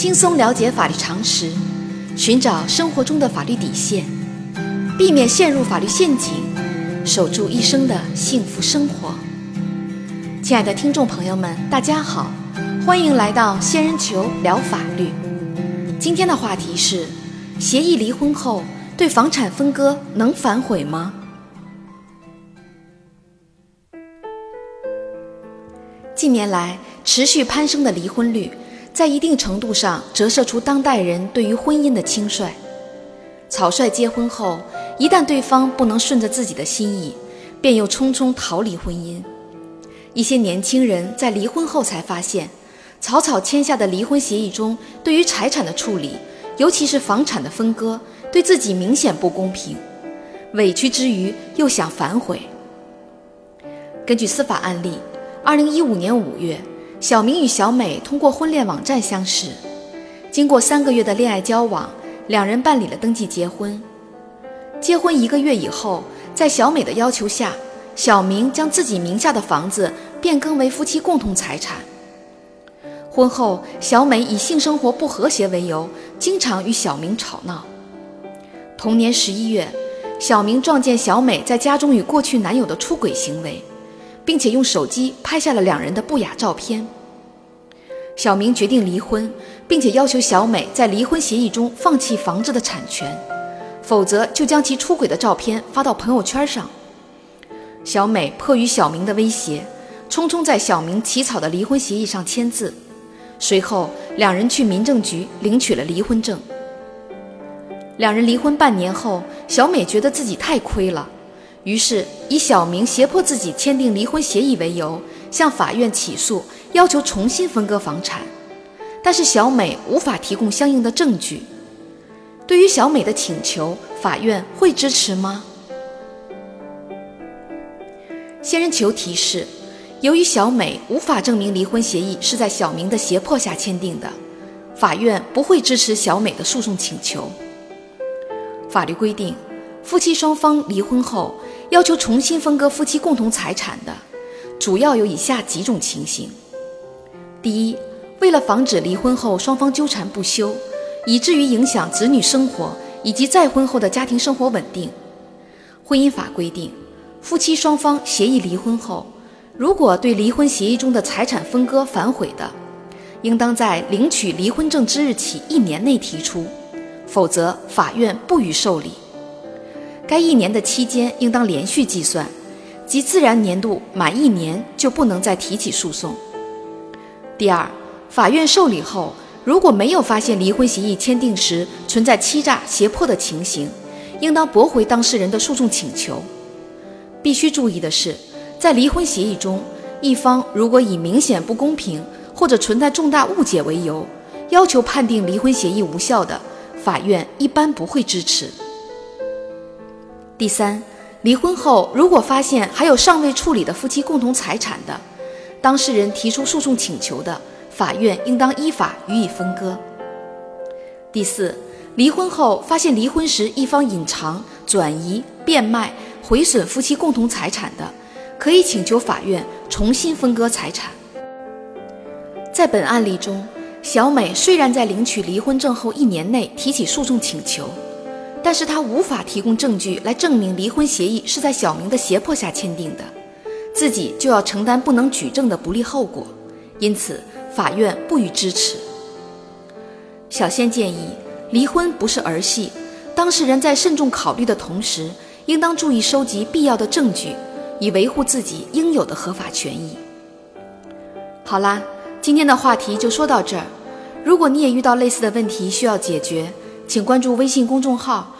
轻松了解法律常识，寻找生活中的法律底线，避免陷入法律陷阱，守住一生的幸福生活。亲爱的听众朋友们，大家好，欢迎来到仙人球聊法律。今天的话题是：协议离婚后对房产分割能反悔吗？近年来持续攀升的离婚率，在一定程度上折射出当代人对于婚姻的轻率。草率结婚后，一旦对方不能顺着自己的心意，便又匆匆逃离婚姻。一些年轻人在离婚后才发现，草草签下的离婚协议中对于财产的处理，尤其是房产的分割，对自己明显不公平。委屈之余又想反悔。根据司法案例。二零一五年五月，小明与小美通过婚恋网站相识，经过三个月的恋爱交往，两人办理了登记结婚。结婚一个月以后，在小美的要求下，小明将自己名下的房子变更为夫妻共同财产。婚后，小美以性生活不和谐为由，经常与小明吵闹。同年十一月，小明撞见小美在家中与过去男友的出轨行为。并且用手机拍下了两人的不雅照片。小明决定离婚，并且要求小美在离婚协议中放弃房子的产权，否则就将其出轨的照片发到朋友圈上。小美迫于小明的威胁，匆匆在小明起草的离婚协议上签字。随后，两人去民政局领取了离婚证。两人离婚半年后，小美觉得自己太亏了。于是，以小明胁迫自己签订离婚协议为由，向法院起诉，要求重新分割房产。但是小美无法提供相应的证据。对于小美的请求，法院会支持吗？仙人球提示：由于小美无法证明离婚协议是在小明的胁迫下签订的，法院不会支持小美的诉讼请求。法律规定。夫妻双方离婚后要求重新分割夫妻共同财产的，主要有以下几种情形：第一，为了防止离婚后双方纠缠不休，以至于影响子女生活以及再婚后的家庭生活稳定，婚姻法规定，夫妻双方协议离婚后，如果对离婚协议中的财产分割反悔的，应当在领取离婚证之日起一年内提出，否则法院不予受理。该一年的期间应当连续计算，即自然年度满一年就不能再提起诉讼。第二，法院受理后，如果没有发现离婚协议签订时存在欺诈、胁迫的情形，应当驳回当事人的诉讼请求。必须注意的是，在离婚协议中，一方如果以明显不公平或者存在重大误解为由，要求判定离婚协议无效的，法院一般不会支持。第三，离婚后如果发现还有尚未处理的夫妻共同财产的，当事人提出诉讼请求的，法院应当依法予以分割。第四，离婚后发现离婚时一方隐藏、转移、变卖、毁损夫妻共同财产的，可以请求法院重新分割财产。在本案例中，小美虽然在领取离婚证后一年内提起诉讼请求。但是他无法提供证据来证明离婚协议是在小明的胁迫下签订的，自己就要承担不能举证的不利后果，因此法院不予支持。小仙建议，离婚不是儿戏，当事人在慎重考虑的同时，应当注意收集必要的证据，以维护自己应有的合法权益。好啦，今天的话题就说到这儿。如果你也遇到类似的问题需要解决，请关注微信公众号“